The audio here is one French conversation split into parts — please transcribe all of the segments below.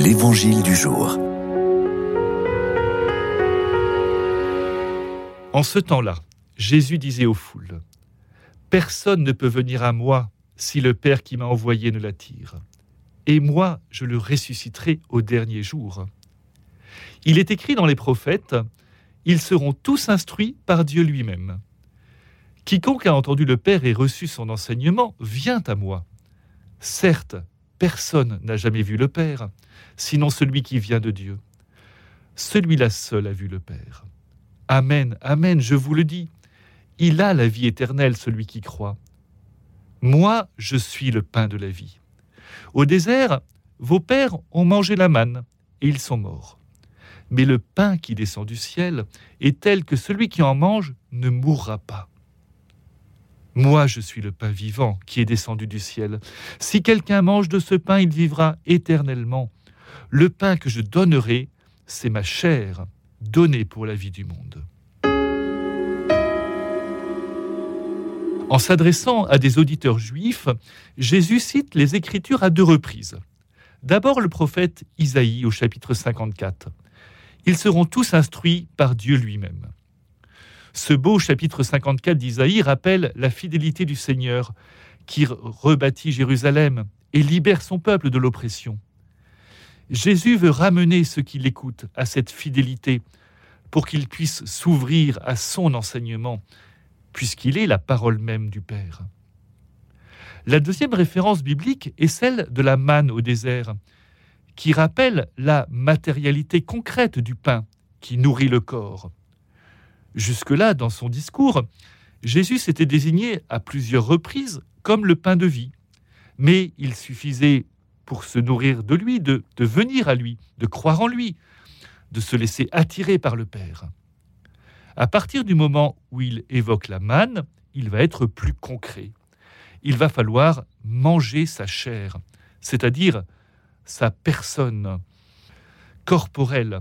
L'Évangile du jour. En ce temps-là, Jésus disait aux foules, Personne ne peut venir à moi si le Père qui m'a envoyé ne l'attire. Et moi, je le ressusciterai au dernier jour. Il est écrit dans les prophètes, Ils seront tous instruits par Dieu lui-même. Quiconque a entendu le Père et reçu son enseignement vient à moi. Certes, personne n'a jamais vu le Père, sinon celui qui vient de Dieu. Celui-là seul a vu le Père. Amen, Amen, je vous le dis. Il a la vie éternelle, celui qui croit. Moi, je suis le pain de la vie. Au désert, vos pères ont mangé la manne, et ils sont morts. Mais le pain qui descend du ciel est tel que celui qui en mange ne mourra pas. Moi, je suis le pain vivant qui est descendu du ciel. Si quelqu'un mange de ce pain, il vivra éternellement. Le pain que je donnerai, c'est ma chair, donnée pour la vie du monde. En s'adressant à des auditeurs juifs, Jésus cite les Écritures à deux reprises. D'abord le prophète Isaïe au chapitre 54. Ils seront tous instruits par Dieu lui-même. Ce beau chapitre 54 d'Isaïe rappelle la fidélité du Seigneur qui rebâtit Jérusalem et libère son peuple de l'oppression. Jésus veut ramener ceux qui l'écoutent à cette fidélité pour qu'ils puissent s'ouvrir à son enseignement, puisqu'il est la parole même du Père. La deuxième référence biblique est celle de la manne au désert, qui rappelle la matérialité concrète du pain qui nourrit le corps. Jusque-là, dans son discours, Jésus s'était désigné à plusieurs reprises comme le pain de vie. Mais il suffisait, pour se nourrir de lui, de, venir à lui, de croire en lui, de se laisser attirer par le Père. À partir du moment où il évoque la manne, il va être plus concret. Il va falloir manger sa chair, c'est-à-dire sa personne corporelle.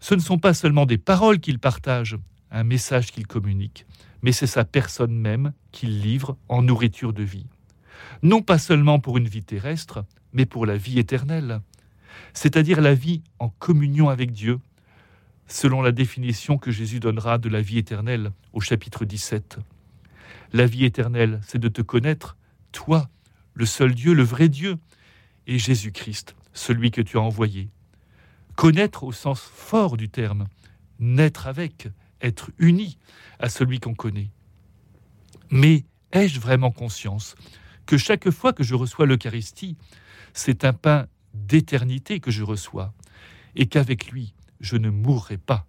Ce ne sont pas seulement des paroles qu'il partage, un message qu'il communique, mais c'est sa personne même qu'il livre en nourriture de vie. Non pas seulement pour une vie terrestre, mais pour la vie éternelle, c'est-à-dire la vie en communion avec Dieu, selon la définition que Jésus donnera de la vie éternelle au chapitre 17. La vie éternelle, c'est de te connaître, toi, le seul Dieu, le vrai Dieu, et Jésus-Christ, celui que tu as envoyé. Connaître au sens fort du terme, naître avec, être uni à celui qu'on connaît. Mais ai-je vraiment conscience que chaque fois que je reçois l'Eucharistie, c'est un pain d'éternité que je reçois, et qu'avec lui, je ne mourrai pas,